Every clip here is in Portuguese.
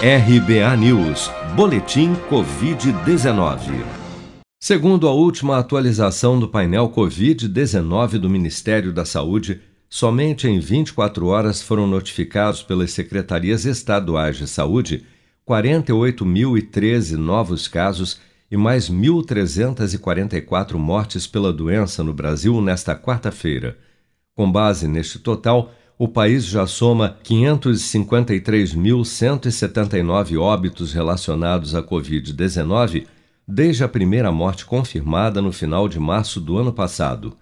RBA News, Boletim Covid-19. Segundo a última atualização do painel Covid-19 do Ministério da Saúde, somente em 24 horas foram notificados pelas secretarias estaduais de saúde 48.013 novos casos e mais 1.344 mortes pela doença no Brasil nesta quarta-feira. Com base neste total, o país já soma 553.179 óbitos relacionados à Covid-19 desde a primeira morte confirmada no final de março do ano passado.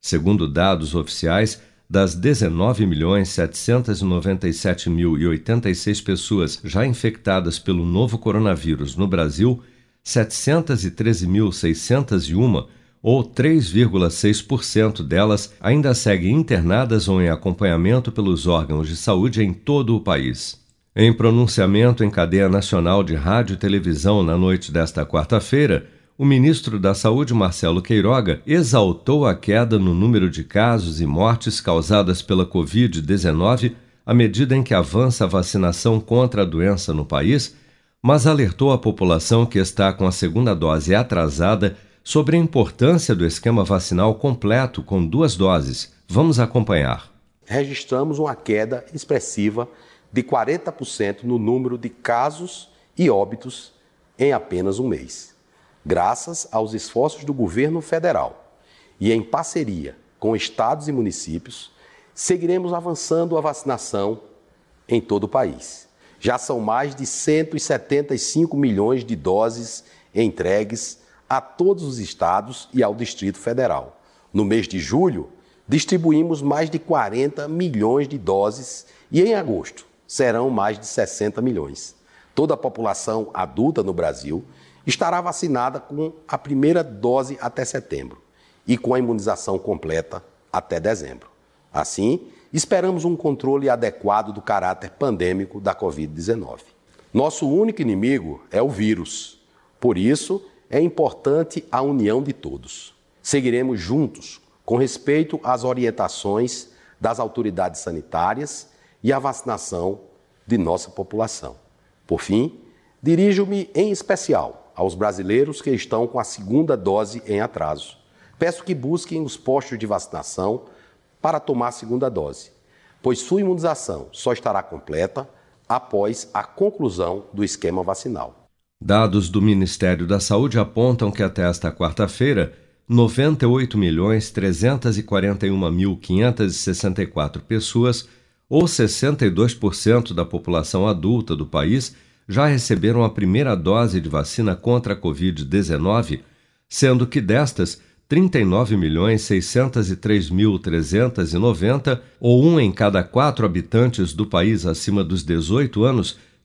Segundo dados oficiais, das 19.797.086 pessoas já infectadas pelo novo coronavírus no Brasil, 713.601 ou 3,6% delas ainda seguem internadas ou em acompanhamento pelos órgãos de saúde em todo o país. Em pronunciamento em cadeia nacional de rádio e televisão na noite desta quarta-feira, o ministro da Saúde, Marcelo Queiroga, exaltou a queda no número de casos e mortes causadas pela Covid-19 à medida em que avança a vacinação contra a doença no país, mas alertou a população que está com a segunda dose atrasada sobre a importância do esquema vacinal completo com duas doses. Vamos acompanhar. Registramos uma queda expressiva de 40% no número de casos e óbitos em apenas um mês, graças aos esforços do governo federal e em parceria com estados e municípios, seguiremos avançando a vacinação em todo o país. Já são mais de 175 milhões de doses entregues a todos os estados e ao Distrito Federal. No mês de julho, distribuímos mais de 40 milhões de doses e em agosto serão mais de 60 milhões. Toda a população adulta no Brasil estará vacinada com a primeira dose até setembro e com a imunização completa até dezembro. Assim, esperamos um controle adequado do caráter pandêmico da Covid-19. Nosso único inimigo é o vírus. Por isso, é importante a união de todos. Seguiremos juntos com respeito às orientações das autoridades sanitárias e à vacinação de nossa população. Por fim, dirijo-me em especial aos brasileiros que estão com a segunda dose em atraso. Peço que busquem os postos de vacinação para tomar a segunda dose, pois sua imunização só estará completa após a conclusão do esquema vacinal. Dados do Ministério da Saúde apontam que até esta quarta-feira, 98.341.564 pessoas, ou 62% da população adulta do país, já receberam a primeira dose de vacina contra a Covid-19, sendo que destas, 39.603.390, ou um em cada quatro habitantes do país acima dos 18 anos,